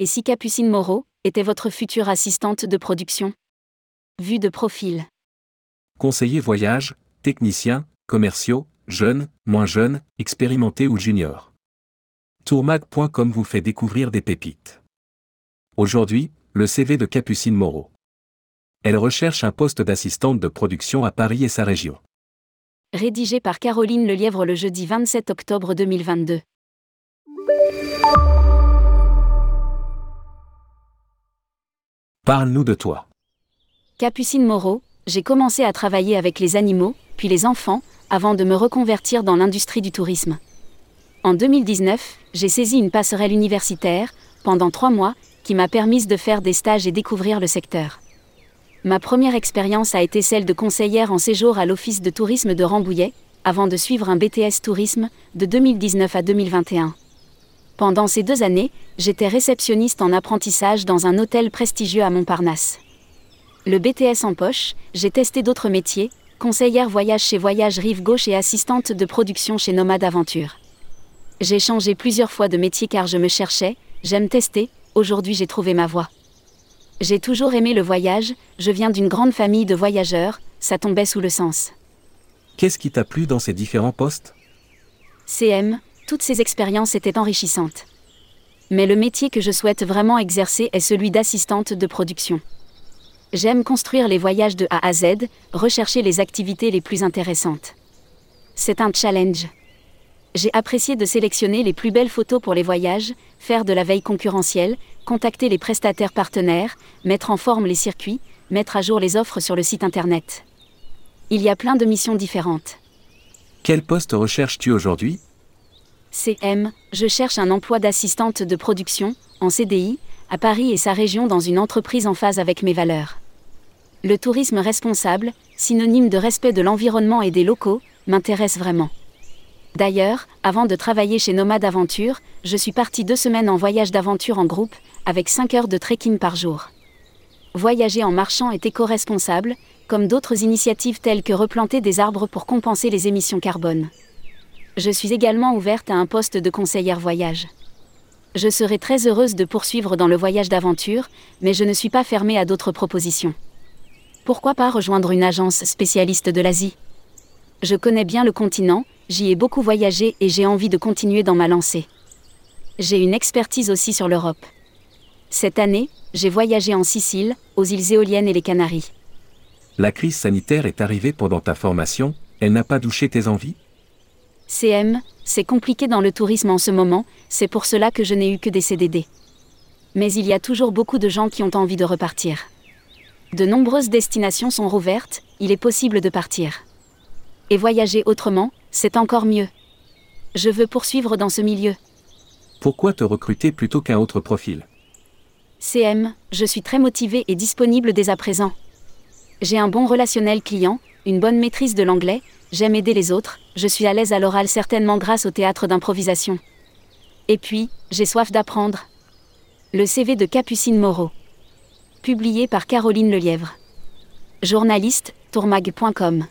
Et si Capucine Moreau était votre future assistante de production? Vue de profil. Conseiller voyage, technicien, commerciaux, jeunes, moins jeunes, expérimentés ou juniors. Tourmag.com vous fait découvrir des pépites. Aujourd'hui, le CV de Capucine Moreau. Elle recherche un poste d'assistante de production à Paris et sa région. Rédigé par Caroline Lelièvre le jeudi 27 octobre 2022. Parle-nous de toi. Capucine Moreau, j'ai commencé à travailler avec les animaux, puis les enfants, avant de me reconvertir dans l'industrie du tourisme. En 2019, j'ai saisi une passerelle universitaire, pendant trois mois, qui m'a permis de faire des stages et découvrir le secteur. Ma première expérience a été celle de conseillère en séjour à l'Office de tourisme de Rambouillet, avant de suivre un BTS tourisme de 2019 à 2021. Pendant ces deux années, j'étais réceptionniste en apprentissage dans un hôtel prestigieux à Montparnasse. Le BTS en poche, j'ai testé d'autres métiers, conseillère voyage chez Voyage Rive Gauche et assistante de production chez Nomade Aventure. J'ai changé plusieurs fois de métier car je me cherchais, j'aime tester, aujourd'hui j'ai trouvé ma voie. J'ai toujours aimé le voyage, je viens d'une grande famille de voyageurs, ça tombait sous le sens. Qu'est-ce qui t'a plu dans ces différents postes? CM, toutes ces expériences étaient enrichissantes. Mais le métier que je souhaite vraiment exercer est celui d'assistante de production. J'aime construire les voyages de A à Z, rechercher les activités les plus intéressantes. C'est un challenge. J'ai apprécié de sélectionner les plus belles photos pour les voyages, faire de la veille concurrentielle, contacter les prestataires partenaires, mettre en forme les circuits, mettre à jour les offres sur le site internet. Il y a plein de missions différentes. Quel poste recherches-tu aujourd'hui? CM, je cherche un emploi d'assistante de production, en CDI, à Paris et sa région dans une entreprise en phase avec mes valeurs. Le tourisme responsable, synonyme de respect de l'environnement et des locaux, m'intéresse vraiment. D'ailleurs, avant de travailler chez Nomade Aventure, je suis partie deux semaines en voyage d'aventure en groupe, avec 5 heures de trekking par jour. Voyager en marchant est éco-responsable, comme d'autres initiatives telles que replanter des arbres pour compenser les émissions carbone. Je suis également ouverte à un poste de conseillère voyage. Je serai très heureuse de poursuivre dans le voyage d'aventure, mais je ne suis pas fermée à d'autres propositions. Pourquoi pas rejoindre une agence spécialiste de l'Asie? Je connais bien le continent, j'y ai beaucoup voyagé et j'ai envie de continuer dans ma lancée. J'ai une expertise aussi sur l'Europe. Cette année, j'ai voyagé en Sicile, aux îles éoliennes et les Canaries. La crise sanitaire est arrivée pendant ta formation, elle n'a pas douché tes envies? CM, c'est compliqué dans le tourisme en ce moment, c'est pour cela que je n'ai eu que des CDD. Mais il y a toujours beaucoup de gens qui ont envie de repartir. De nombreuses destinations sont rouvertes, il est possible de partir. Et voyager autrement, c'est encore mieux. Je veux poursuivre dans ce milieu. Pourquoi te recruter plutôt qu'un autre profil? CM, je suis très motivé et disponible dès à présent. J'ai un bon relationnel client, une bonne maîtrise de l'anglais, j'aime aider les autres, je suis à l'aise à l'oral certainement grâce au théâtre d'improvisation. Et puis, j'ai soif d'apprendre. Le CV de Capucine Moreau. Publié par Caroline Lelièvre. Journaliste, tourmag.com.